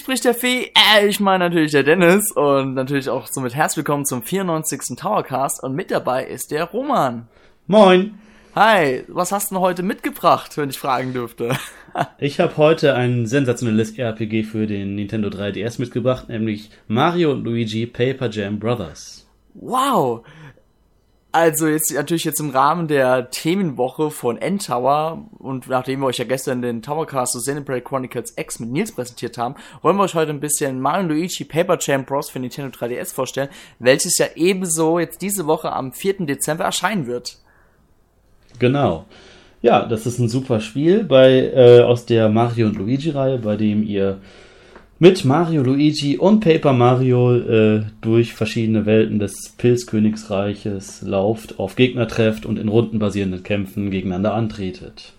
Spricht der Fee, äh, ich meine natürlich der Dennis und natürlich auch somit herzlich willkommen zum 94. Towercast und mit dabei ist der Roman. Moin. Hi, was hast du denn heute mitgebracht, wenn ich fragen dürfte? ich habe heute ein sensationelles RPG für den Nintendo 3DS mitgebracht, nämlich Mario und Luigi Paper Jam Brothers. Wow, also jetzt natürlich jetzt im Rahmen der Themenwoche von N-Tower und nachdem wir euch ja gestern den Towercast of Xenoblade Chronicles X mit Nils präsentiert haben, wollen wir euch heute ein bisschen Mario Luigi Paper Jam Bros. für Nintendo 3DS vorstellen, welches ja ebenso jetzt diese Woche am 4. Dezember erscheinen wird. Genau. Ja, das ist ein super Spiel bei äh, aus der Mario und Luigi Reihe, bei dem ihr mit Mario, Luigi und Paper Mario äh, durch verschiedene Welten des Pilzkönigsreiches lauft, auf Gegner trefft und in rundenbasierenden Kämpfen gegeneinander antretet.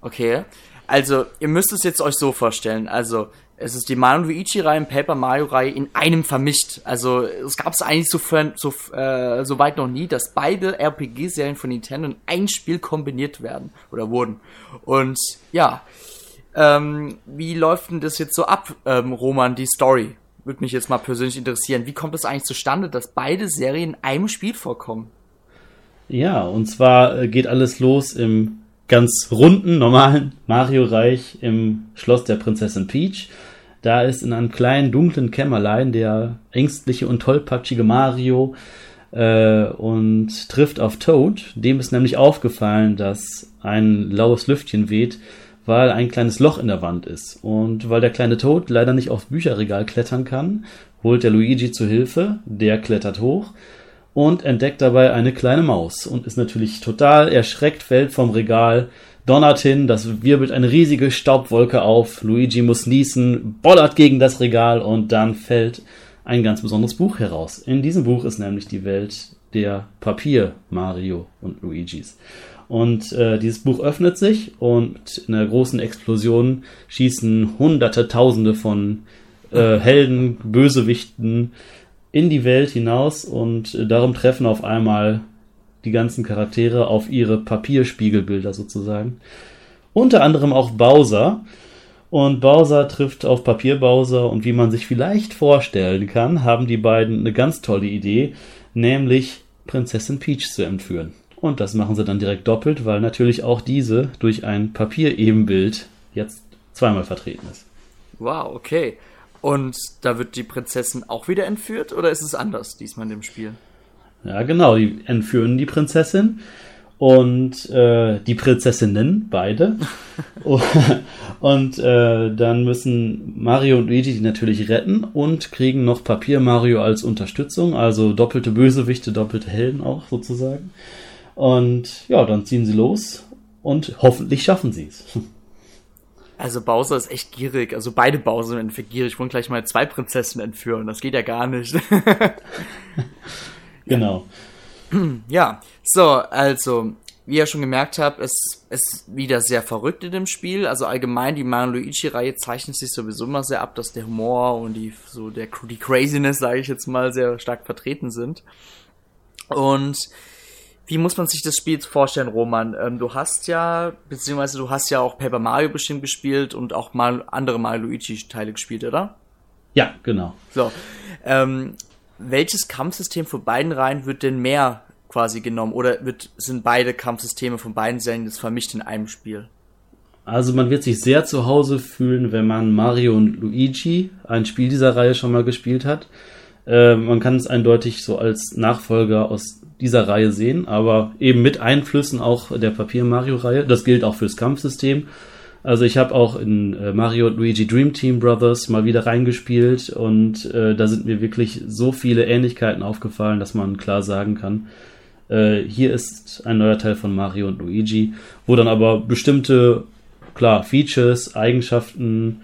Okay, also ihr müsst es jetzt euch so vorstellen, also es ist die Mario Luigi-Reihe und Paper Mario-Reihe in einem vermischt. Also es gab es eigentlich so, so, äh, so weit noch nie, dass beide RPG-Serien von Nintendo in ein Spiel kombiniert werden oder wurden. Und ja, ähm, wie läuft denn das jetzt so ab, ähm, Roman, die Story? Würde mich jetzt mal persönlich interessieren. Wie kommt es eigentlich zustande, dass beide Serien in einem Spiel vorkommen? Ja, und zwar äh, geht alles los im ganz runden, normalen Mario-Reich im Schloss der Prinzessin Peach. Da ist in einem kleinen, dunklen Kämmerlein der ängstliche und tollpatschige Mario äh, und trifft auf Toad. Dem ist nämlich aufgefallen, dass ein laues Lüftchen weht, weil ein kleines Loch in der Wand ist. Und weil der kleine Toad leider nicht aufs Bücherregal klettern kann, holt der Luigi zu Hilfe, der klettert hoch und entdeckt dabei eine kleine Maus und ist natürlich total erschreckt, fällt vom Regal, donnert hin, das wirbelt eine riesige Staubwolke auf, Luigi muss niesen, bollert gegen das Regal und dann fällt ein ganz besonderes Buch heraus. In diesem Buch ist nämlich die Welt der Papier Mario und Luigis. Und äh, dieses Buch öffnet sich und in einer großen Explosion schießen Hunderte, Tausende von äh, Helden, Bösewichten in die Welt hinaus und äh, darum treffen auf einmal die ganzen Charaktere auf ihre Papierspiegelbilder sozusagen. Unter anderem auch Bowser. Und Bowser trifft auf Papier Bowser und wie man sich vielleicht vorstellen kann, haben die beiden eine ganz tolle Idee, nämlich Prinzessin Peach zu entführen. Und das machen sie dann direkt doppelt, weil natürlich auch diese durch ein Papierebenbild jetzt zweimal vertreten ist. Wow, okay. Und da wird die Prinzessin auch wieder entführt oder ist es anders diesmal in dem Spiel? Ja, genau, die entführen die Prinzessin und äh, die Prinzessinnen, beide. und äh, dann müssen Mario und Luigi die natürlich retten und kriegen noch Papier Mario als Unterstützung, also doppelte Bösewichte, doppelte Helden auch sozusagen. Und ja, dann ziehen sie los und hoffentlich schaffen sie es. Also Bowser ist echt gierig. Also beide Bowser sind entweder gierig. Ich wollte gleich mal zwei Prinzessinnen entführen. Das geht ja gar nicht. genau. Ja, so, also, wie ihr schon gemerkt habt, es ist wieder sehr verrückt in dem Spiel. Also allgemein, die Mario Luigi-Reihe zeichnet sich sowieso immer sehr ab, dass der Humor und die, so der, die Craziness, sage ich jetzt mal, sehr stark vertreten sind. Und wie muss man sich das Spiel vorstellen, Roman? Ähm, du hast ja, beziehungsweise du hast ja auch Paper Mario bestimmt gespielt und auch mal andere Mario Luigi-Teile gespielt, oder? Ja, genau. So. Ähm, welches Kampfsystem von beiden Reihen wird denn mehr quasi genommen? Oder wird, sind beide Kampfsysteme von beiden Serien jetzt vermischt in einem Spiel? Also man wird sich sehr zu Hause fühlen, wenn man Mario und Luigi, ein Spiel dieser Reihe schon mal gespielt hat. Äh, man kann es eindeutig so als Nachfolger aus dieser Reihe sehen, aber eben mit Einflüssen auch der Papier-Mario-Reihe. Das gilt auch fürs Kampfsystem. Also ich habe auch in äh, Mario Luigi Dream Team Brothers mal wieder reingespielt und äh, da sind mir wirklich so viele Ähnlichkeiten aufgefallen, dass man klar sagen kann, äh, hier ist ein neuer Teil von Mario und Luigi, wo dann aber bestimmte, klar, Features, Eigenschaften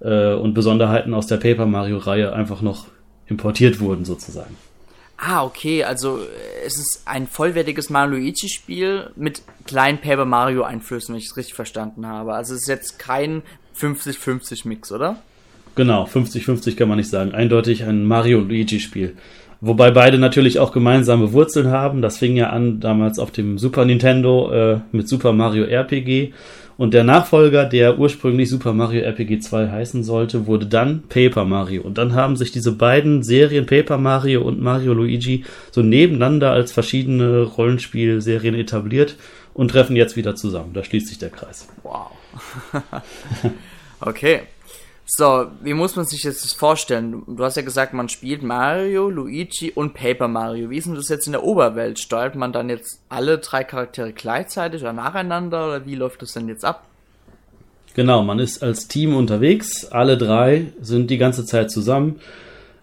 äh, und Besonderheiten aus der Paper Mario Reihe einfach noch importiert wurden sozusagen. Ah, okay, also äh, es ist ein vollwertiges Mario Luigi-Spiel mit kleinen Paper Mario-Einflüssen, wenn ich es richtig verstanden habe. Also es ist jetzt kein 50-50-Mix, oder? Genau, 50-50 kann man nicht sagen. Eindeutig ein Mario Luigi-Spiel. Wobei beide natürlich auch gemeinsame Wurzeln haben. Das fing ja an damals auf dem Super Nintendo äh, mit Super Mario RPG Und der Nachfolger, der ursprünglich Super Mario RPG 2 heißen sollte, wurde dann Paper Mario. Und dann haben sich diese beiden Serien Paper Mario und Mario Luigi so nebeneinander als verschiedene Rollenspielserien etabliert und treffen jetzt wieder zusammen. Da schließt sich der Kreis. Wow. okay. So, wie muss man sich jetzt das vorstellen? Du hast ja gesagt, man spielt Mario, Luigi und Paper Mario. Wie ist denn das jetzt in der Oberwelt? Steuert man dann jetzt alle drei Charaktere gleichzeitig oder nacheinander oder wie läuft das denn jetzt ab? Genau, man ist als Team unterwegs. Alle drei sind die ganze Zeit zusammen.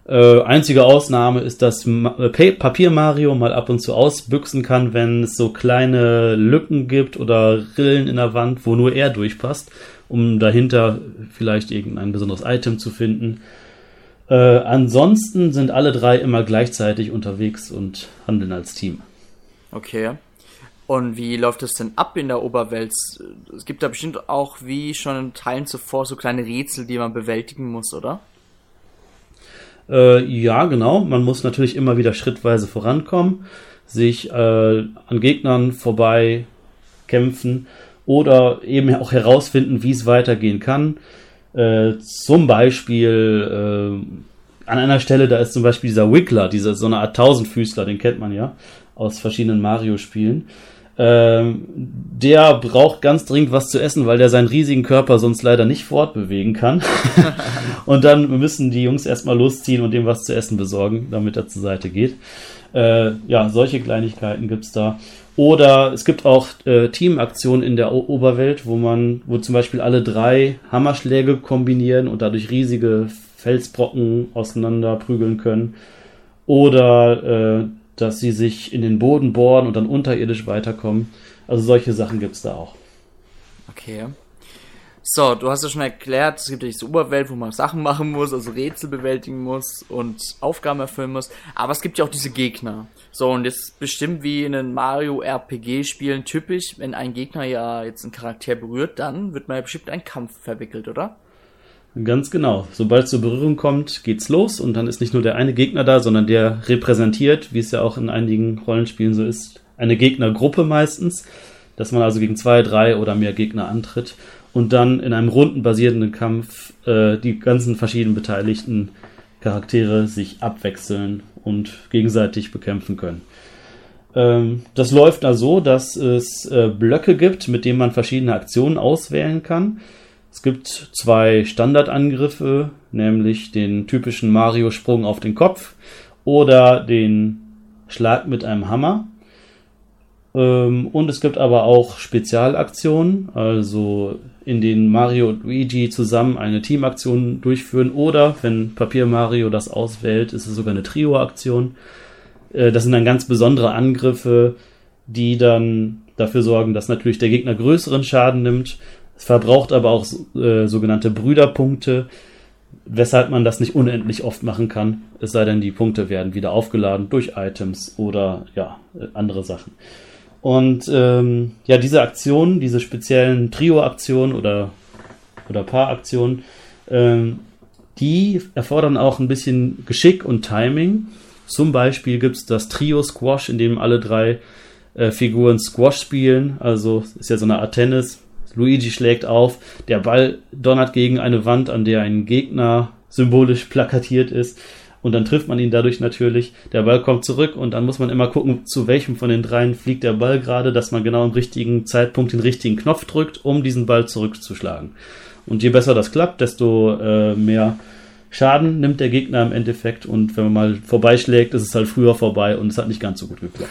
Äh, einzige Ausnahme ist, dass Ma äh, Papier Mario mal ab und zu ausbüchsen kann, wenn es so kleine Lücken gibt oder Rillen in der Wand, wo nur er durchpasst um dahinter vielleicht irgendein besonderes Item zu finden. Äh, ansonsten sind alle drei immer gleichzeitig unterwegs und handeln als Team. Okay. Und wie läuft es denn ab in der Oberwelt? Es gibt da bestimmt auch, wie schon in Teilen zuvor, so kleine Rätsel, die man bewältigen muss, oder? Äh, ja, genau. Man muss natürlich immer wieder schrittweise vorankommen, sich äh, an Gegnern vorbei kämpfen oder eben auch herausfinden, wie es weitergehen kann. Äh, zum Beispiel äh, an einer Stelle, da ist zum Beispiel dieser Wickler, dieser so eine Art Tausendfüßler, den kennt man ja aus verschiedenen Mario-Spielen. Ähm, der braucht ganz dringend was zu essen, weil der seinen riesigen Körper sonst leider nicht fortbewegen kann. und dann müssen die Jungs erstmal losziehen und ihm was zu essen besorgen, damit er zur Seite geht. Äh, ja, solche Kleinigkeiten gibt's da. Oder es gibt auch äh, Teamaktionen in der o Oberwelt, wo man, wo zum Beispiel alle drei Hammerschläge kombinieren und dadurch riesige Felsbrocken auseinander prügeln können. Oder äh, dass sie sich in den Boden bohren und dann unterirdisch weiterkommen. Also solche Sachen gibt's da auch. Okay. So, du hast ja schon erklärt, es gibt ja diese Oberwelt, wo man Sachen machen muss, also Rätsel bewältigen muss und Aufgaben erfüllen muss. Aber es gibt ja auch diese Gegner. So, und jetzt bestimmt wie in den Mario RPG-Spielen typisch, wenn ein Gegner ja jetzt einen Charakter berührt, dann wird man ja bestimmt einen Kampf verwickelt, oder? Ganz genau. Sobald es zur Berührung kommt, geht's los und dann ist nicht nur der eine Gegner da, sondern der repräsentiert, wie es ja auch in einigen Rollenspielen so ist, eine Gegnergruppe meistens, dass man also gegen zwei, drei oder mehr Gegner antritt und dann in einem rundenbasierenden Kampf äh, die ganzen verschiedenen beteiligten Charaktere sich abwechseln und gegenseitig bekämpfen können. Ähm, das läuft da so, dass es äh, Blöcke gibt, mit denen man verschiedene Aktionen auswählen kann. Es gibt zwei Standardangriffe, nämlich den typischen Mario-Sprung auf den Kopf oder den Schlag mit einem Hammer. Ähm, und es gibt aber auch Spezialaktionen, also in denen Mario und Luigi zusammen eine Teamaktion durchführen oder wenn Papier Mario das auswählt, ist es sogar eine Trio-Aktion. Äh, das sind dann ganz besondere Angriffe, die dann dafür sorgen, dass natürlich der Gegner größeren Schaden nimmt. Es verbraucht aber auch äh, sogenannte Brüderpunkte, weshalb man das nicht unendlich oft machen kann. Es sei denn, die Punkte werden wieder aufgeladen durch Items oder ja, äh, andere Sachen. Und ähm, ja, diese Aktionen, diese speziellen Trio-Aktionen oder, oder Paar-Aktionen, ähm, die erfordern auch ein bisschen Geschick und Timing. Zum Beispiel gibt es das Trio-Squash, in dem alle drei äh, Figuren Squash spielen. Also ist ja so eine Art Tennis. Luigi schlägt auf, der Ball donnert gegen eine Wand, an der ein Gegner symbolisch plakatiert ist und dann trifft man ihn dadurch natürlich. Der Ball kommt zurück und dann muss man immer gucken, zu welchem von den dreien fliegt der Ball gerade, dass man genau im richtigen Zeitpunkt den richtigen Knopf drückt, um diesen Ball zurückzuschlagen. Und je besser das klappt, desto äh, mehr Schaden nimmt der Gegner im Endeffekt und wenn man mal vorbeischlägt, ist es halt früher vorbei und es hat nicht ganz so gut geklappt.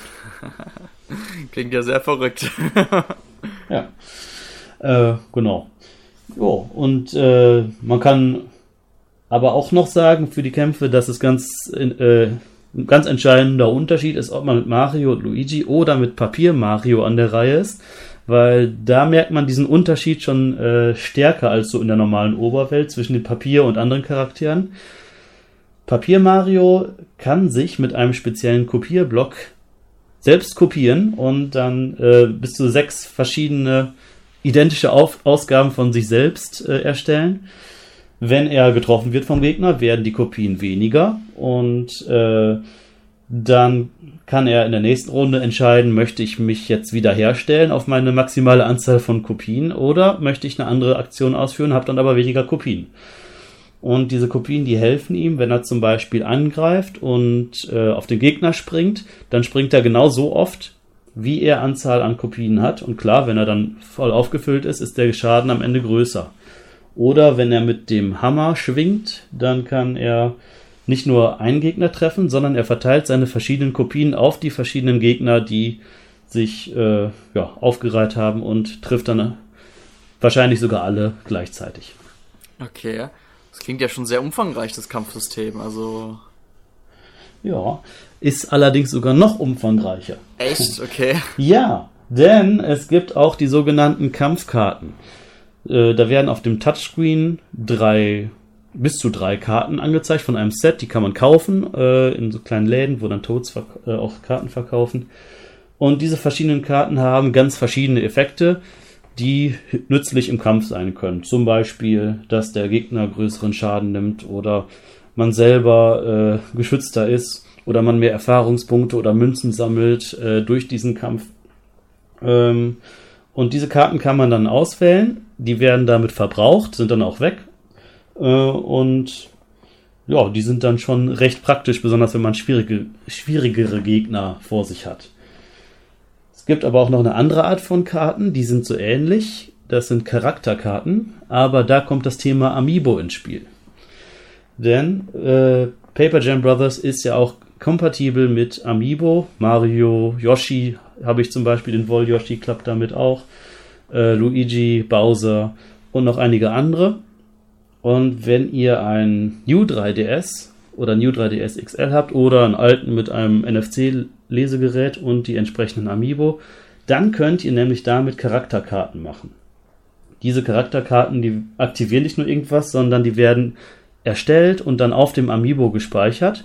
Klingt ja sehr verrückt. ja. Äh, genau. Jo, und äh, man kann aber auch noch sagen für die Kämpfe, dass es ganz, äh, ein ganz entscheidender Unterschied ist, ob man mit Mario und Luigi oder mit Papier Mario an der Reihe ist, weil da merkt man diesen Unterschied schon äh, stärker als so in der normalen Oberwelt zwischen dem Papier und anderen Charakteren. Papier Mario kann sich mit einem speziellen Kopierblock selbst kopieren und dann äh, bis zu sechs verschiedene identische Auf Ausgaben von sich selbst äh, erstellen. Wenn er getroffen wird vom Gegner, werden die Kopien weniger und äh, Dann kann er in der nächsten Runde entscheiden, möchte ich mich jetzt wiederherstellen auf meine maximale Anzahl von Kopien oder möchte ich eine andere Aktion ausführen, habe dann aber weniger Kopien. Und diese Kopien, die helfen ihm, wenn er zum Beispiel angreift und äh, auf den Gegner springt, dann springt er genau so oft, wie er Anzahl an Kopien hat. Und klar, wenn er dann voll aufgefüllt ist, ist der Schaden am Ende größer. Oder wenn er mit dem Hammer schwingt, dann kann er nicht nur einen Gegner treffen, sondern er verteilt seine verschiedenen Kopien auf die verschiedenen Gegner, die sich äh, ja, aufgereiht haben und trifft dann wahrscheinlich sogar alle gleichzeitig. Okay, das klingt ja schon sehr umfangreich, das Kampfsystem. Also. Ja, ist allerdings sogar noch umfangreicher. Echt? Okay. Ja, denn es gibt auch die sogenannten Kampfkarten. Äh, da werden auf dem Touchscreen drei bis zu drei Karten angezeigt von einem Set. Die kann man kaufen äh, in so kleinen Läden, wo dann Toads äh, auch Karten verkaufen. Und diese verschiedenen Karten haben ganz verschiedene Effekte, die nützlich im Kampf sein können. Zum Beispiel, dass der Gegner größeren Schaden nimmt oder man selber äh, geschützter ist oder man mehr Erfahrungspunkte oder Münzen sammelt äh, durch diesen Kampf. Ähm, und diese Karten kann man dann auswählen. Die werden damit verbraucht, sind dann auch weg äh, und ja, die sind dann schon recht praktisch, besonders wenn man schwierige, schwierigere Gegner vor sich hat. Es gibt aber auch noch eine andere Art von Karten, die sind so ähnlich. Das sind Charakterkarten, aber da kommt das Thema Amiibo ins Spiel. Denn äh, Paper Jam Brothers ist ja auch kompatibel mit Amiibo. Mario, Yoshi habe ich zum Beispiel, den Vol Yoshi klappt damit auch. Äh, Luigi, Bowser und noch einige andere. Und wenn ihr ein New 3DS oder New 3DS XL habt oder einen alten mit einem NFC-Lesegerät und die entsprechenden Amiibo, dann könnt ihr nämlich damit Charakterkarten machen. Diese Charakterkarten, die aktivieren nicht nur irgendwas, sondern die werden erstellt und dann auf dem Amiibo gespeichert.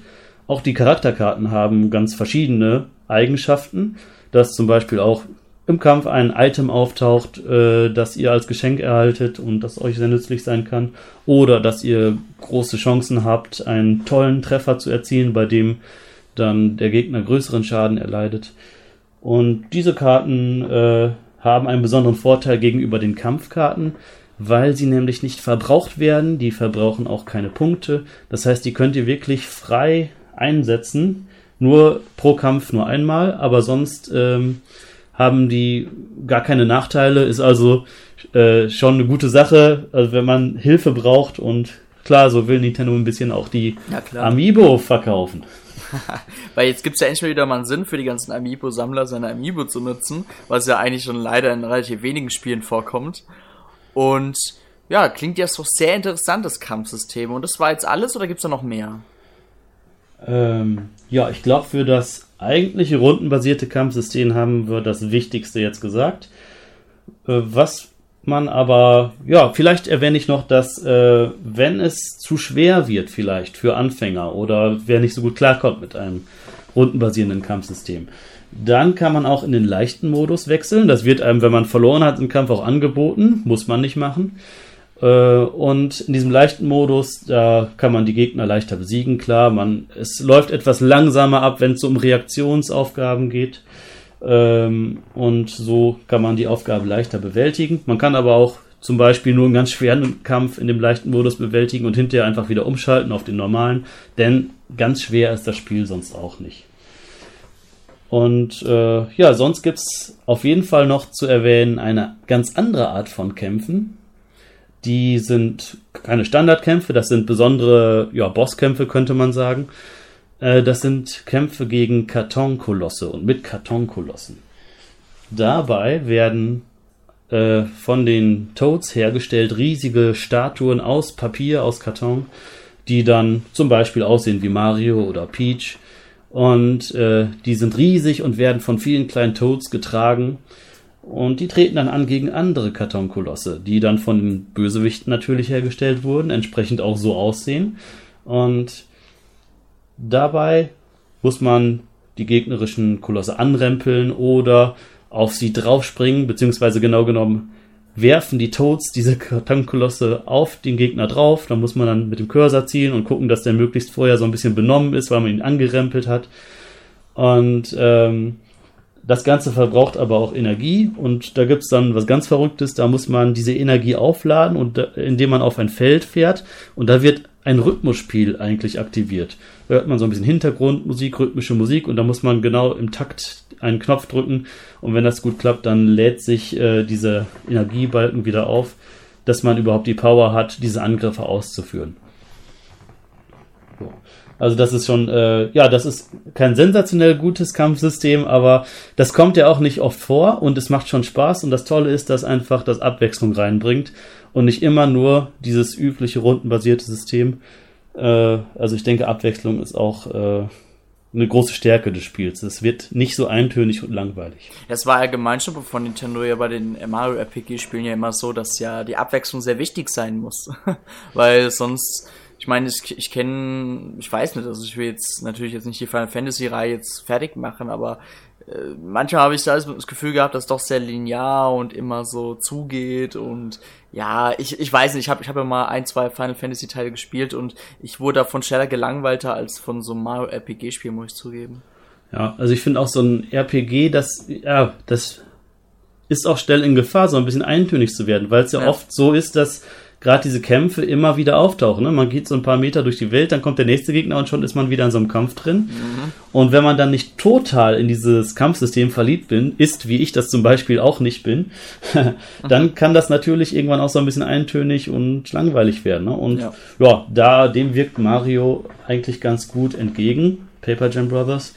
Auch die Charakterkarten haben ganz verschiedene Eigenschaften, dass zum Beispiel auch im Kampf ein Item auftaucht, äh, das ihr als Geschenk erhaltet und das euch sehr nützlich sein kann. Oder dass ihr große Chancen habt, einen tollen Treffer zu erzielen, bei dem dann der Gegner größeren Schaden erleidet. Und diese Karten äh, haben einen besonderen Vorteil gegenüber den Kampfkarten, weil sie nämlich nicht verbraucht werden. Die verbrauchen auch keine Punkte. Das heißt, die könnt ihr wirklich frei einsetzen. Nur pro Kampf nur einmal, aber sonst ähm, haben die gar keine Nachteile, ist also äh, schon eine gute Sache, also wenn man Hilfe braucht und klar, so will Nintendo ein bisschen auch die Amiibo verkaufen. Weil jetzt gibt es ja endlich mal wieder mal einen Sinn für die ganzen Amiibo-Sammler, seine Amiibo zu nutzen, was ja eigentlich schon leider in relativ wenigen Spielen vorkommt. Und ja, klingt ja so sehr interessant, das Kampfsystem. Und das war jetzt alles oder gibt es da noch mehr? Ähm, ja, ich glaube, für das eigentliche rundenbasierte Kampfsystem haben wir das Wichtigste jetzt gesagt. Äh, was man aber, ja, vielleicht erwähne ich noch, dass äh, wenn es zu schwer wird, vielleicht für Anfänger oder wer nicht so gut klarkommt mit einem rundenbasierenden Kampfsystem, dann kann man auch in den leichten Modus wechseln. Das wird einem, wenn man verloren hat im Kampf, auch angeboten. Muss man nicht machen. Äh, und in diesem leichten Modus, da kann man die Gegner leichter besiegen, klar. Man, es läuft etwas langsamer ab, wenn es um Reaktionsaufgaben geht. Ähm, und so kann man die Aufgabe leichter bewältigen. Man kann aber auch zum Beispiel nur einen ganz schweren Kampf in dem leichten Modus bewältigen und hinterher einfach wieder umschalten auf den normalen, denn ganz schwer ist das Spiel sonst auch nicht. Und äh, ja, sonst gibt es auf jeden Fall noch zu erwähnen eine ganz andere Art von Kämpfen, die sind keine Standardkämpfe, das sind besondere ja, Bosskämpfe, könnte man sagen. Äh, das sind Kämpfe gegen Kartonkolosse und mit Kartonkolossen. Dabei werden äh, von den Toads hergestellt riesige Statuen aus Papier, aus Karton, die dann zum Beispiel aussehen wie Mario oder Peach. Und äh, die sind riesig und werden von vielen kleinen Toads getragen und die treten dann an gegen andere Kartonkolosse, die dann von den Bösewichten natürlich hergestellt wurden, entsprechend auch so aussehen. Und dabei muss man die gegnerischen Kolosse anrempeln oder auf sie draufspringen, beziehungsweise genau genommen werfen die Toads diese Kartonkolosse auf den Gegner drauf. Da muss man dann mit dem Cursor zielen und gucken, dass der möglichst vorher so ein bisschen benommen ist, weil man ihn angerempelt hat. Und ähm, das Ganze verbraucht aber auch Energie und da gibt es dann was ganz Verrücktes, da muss man diese Energie aufladen und da, indem man auf ein Feld fährt und da wird ein Rhythmusspiel eigentlich aktiviert. Da hört man so ein bisschen Hintergrundmusik, rhythmische Musik und da muss man genau im Takt einen Knopf drücken und wenn das gut klappt, dann lädt sich äh, dieser Energiebalken wieder auf, dass man überhaupt die Power hat, diese Angriffe auszuführen. Also das ist schon, äh, ja, das ist kein sensationell gutes Kampfsystem, aber das kommt ja auch nicht oft vor und es macht schon Spaß und das Tolle ist, dass einfach das Abwechslung reinbringt und nicht immer nur dieses übliche rundenbasierte System. Äh, also ich denke, Abwechslung ist auch äh, eine große Stärke des Spiels. Es wird nicht so eintönig und langweilig. Das war allgemein schon von Nintendo ja bei den Mario RPG-Spielen ja immer so, dass ja die Abwechslung sehr wichtig sein muss. Weil sonst ich meine, ich, ich kenne, ich weiß nicht, also ich will jetzt natürlich jetzt nicht die Final Fantasy Reihe jetzt fertig machen, aber äh, manchmal habe ich da das Gefühl gehabt, dass es doch sehr linear und immer so zugeht und ja, ich, ich weiß nicht, ich habe ich hab ja mal ein, zwei Final Fantasy Teile gespielt und ich wurde davon schneller gelangweilter als von so einem Mario RPG Spiel, muss ich zugeben. Ja, also ich finde auch so ein RPG, das, ja, das ist auch schnell in Gefahr, so ein bisschen eintönig zu werden, weil es ja, ja, oft so ist, dass gerade diese Kämpfe immer wieder auftauchen. Ne? Man geht so ein paar Meter durch die Welt, dann kommt der nächste Gegner und schon ist man wieder in so einem Kampf drin. Mhm. Und wenn man dann nicht total in dieses Kampfsystem verliebt bin, ist, wie ich das zum Beispiel auch nicht bin, dann mhm. kann das natürlich irgendwann auch so ein bisschen eintönig und langweilig werden. Ne? Und ja. ja, da dem wirkt Mario eigentlich ganz gut entgegen, Paper Jam Brothers,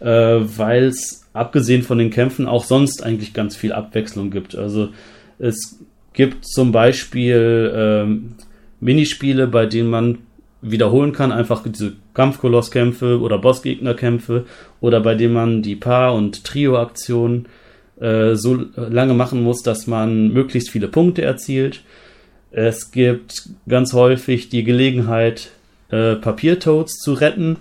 äh, weil es abgesehen von den Kämpfen auch sonst eigentlich ganz viel Abwechslung gibt. Also es gibt zum Beispiel ähm, Minispiele, bei denen man wiederholen kann, einfach diese Kampfkolosskämpfe oder Bossgegnerkämpfe oder bei denen man die Paar- und Trio-Aktionen äh, so lange machen muss, dass man möglichst viele Punkte erzielt. Es gibt ganz häufig die Gelegenheit, äh, Papiertoads zu retten,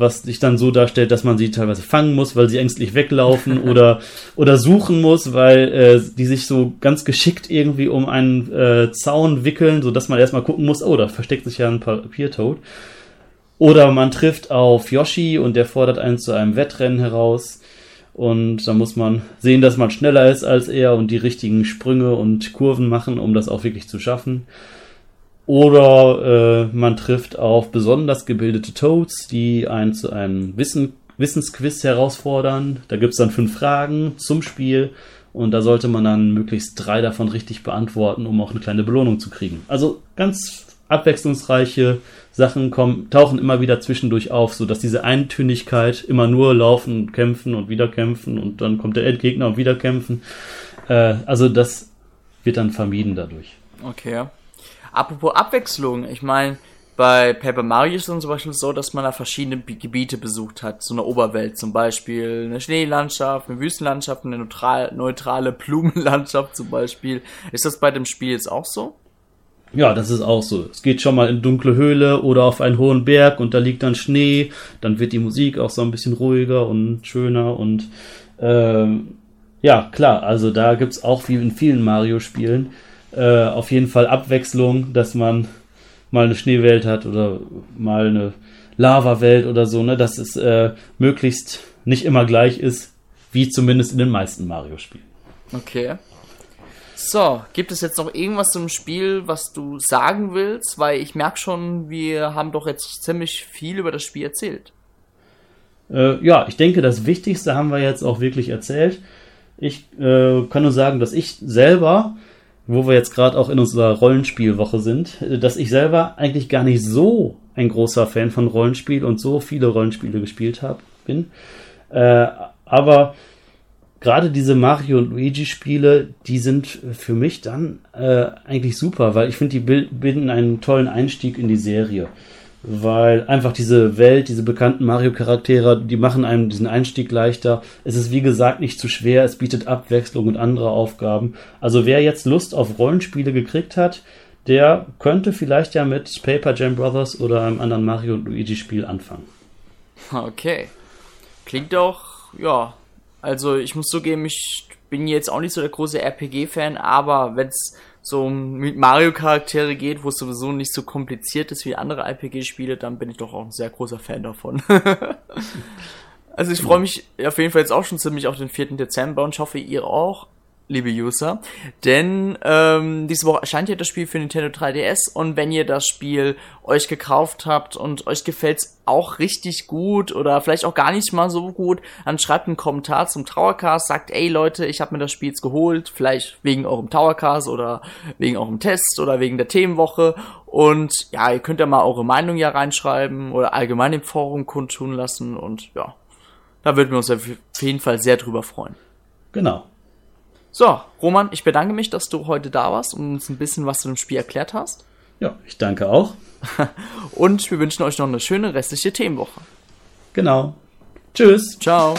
was sich dann so darstellt, dass man sie teilweise fangen muss, weil sie ängstlich weglaufen oder, oder suchen muss, weil äh, die sich so ganz geschickt irgendwie um einen äh, Zaun wickeln, sodass man erstmal gucken muss, oh, da versteckt sich ja ein Papiertoad. Oder man trifft auf Yoshi und der fordert einen zu einem Wettrennen heraus. Und da muss man sehen, dass man schneller ist als er und die richtigen Sprünge und Kurven machen, um das auch wirklich zu schaffen. Oder äh, man trifft auf besonders gebildete Toads, die einen zu einem Wissen, Wissensquiz herausfordern. Da gibt es dann fünf Fragen zum Spiel und da sollte man dann möglichst drei davon richtig beantworten, um auch eine kleine Belohnung zu kriegen. Also ganz abwechslungsreiche Sachen kommen, tauchen immer wieder zwischendurch auf, sodass diese Eintönigkeit immer nur laufen, kämpfen und wieder kämpfen und dann kommt der Endgegner und wieder kämpfen. Äh, also das wird dann vermieden dadurch. Okay. Apropos Abwechslung, ich meine, bei Paper Mario ist es zum Beispiel so, dass man da verschiedene Gebiete besucht hat. So eine Oberwelt zum Beispiel, eine Schneelandschaft, eine Wüstenlandschaft, eine neutral, neutrale Blumenlandschaft zum Beispiel. Ist das bei dem Spiel jetzt auch so? Ja, das ist auch so. Es geht schon mal in dunkle Höhle oder auf einen hohen Berg und da liegt dann Schnee. Dann wird die Musik auch so ein bisschen ruhiger und schöner und ähm, ja, klar, also da gibt's auch wie in vielen Mario-Spielen äh, auf jeden Fall Abwechslung, dass man mal eine Schneewelt hat oder mal eine Lava-Welt oder so, ne, dass es äh, möglichst nicht immer gleich ist, wie zumindest in den meisten Mario-Spielen. Okay. So, gibt es jetzt noch irgendwas zum Spiel, was du sagen willst? Weil ich merke schon, wir haben doch jetzt ziemlich viel über das Spiel erzählt. Äh, ja, ich denke, das Wichtigste haben wir jetzt auch wirklich erzählt. Ich äh, kann nur sagen, dass ich selber wo wir jetzt gerade auch in unserer Rollenspielwoche sind, dass ich selber eigentlich gar nicht so ein großer Fan von Rollenspiel und so viele Rollenspiele gespielt habe, bin. Äh, aber gerade diese Mario und Luigi Spiele, die sind für mich dann äh, eigentlich super, weil ich finde, die bilden einen tollen Einstieg in die Serie weil einfach diese Welt, diese bekannten Mario-Charaktere, die machen einem diesen Einstieg leichter. Es ist wie gesagt nicht zu schwer, es bietet Abwechslung und andere Aufgaben. Also wer jetzt Lust auf Rollenspiele gekriegt hat, der könnte vielleicht ja mit Paper Jam Brothers oder einem anderen Mario und Luigi Spiel anfangen. Okay. Klingt doch, ja. Also ich muss zugeben, ich bin jetzt auch nicht so der große RPG-Fan, aber wenn es so mit Mario-Charaktere geht, wo es sowieso nicht so kompliziert ist wie andere RPG-Spiele, dann bin ich doch auch ein sehr großer Fan davon. Also ich freue mich auf jeden Fall jetzt auch schon ziemlich auf den 4. Dezember und hoffe, ihr auch liebe User. Denn ähm, diese Woche erscheint ja das Spiel für Nintendo 3DS und wenn ihr das Spiel euch gekauft habt und euch gefällt's auch richtig gut oder vielleicht auch gar nicht mal so gut, dann schreibt einen Kommentar zum Towercast, sagt, ey Leute, ich habe mir das Spiel jetzt geholt, vielleicht wegen eurem Towercast oder wegen eurem Test oder wegen der Themenwoche und ja, ihr könnt ja mal eure Meinung ja reinschreiben oder allgemein im Forum kundtun lassen und ja, da würden wir uns auf jeden Fall sehr drüber freuen. Genau. So, Roman, ich bedanke mich, dass du heute da warst und uns ein bisschen was zu dem Spiel erklärt hast. Ja, ich danke auch. und wir wünschen euch noch eine schöne restliche Themenwoche. Genau. Tschüss. Ciao.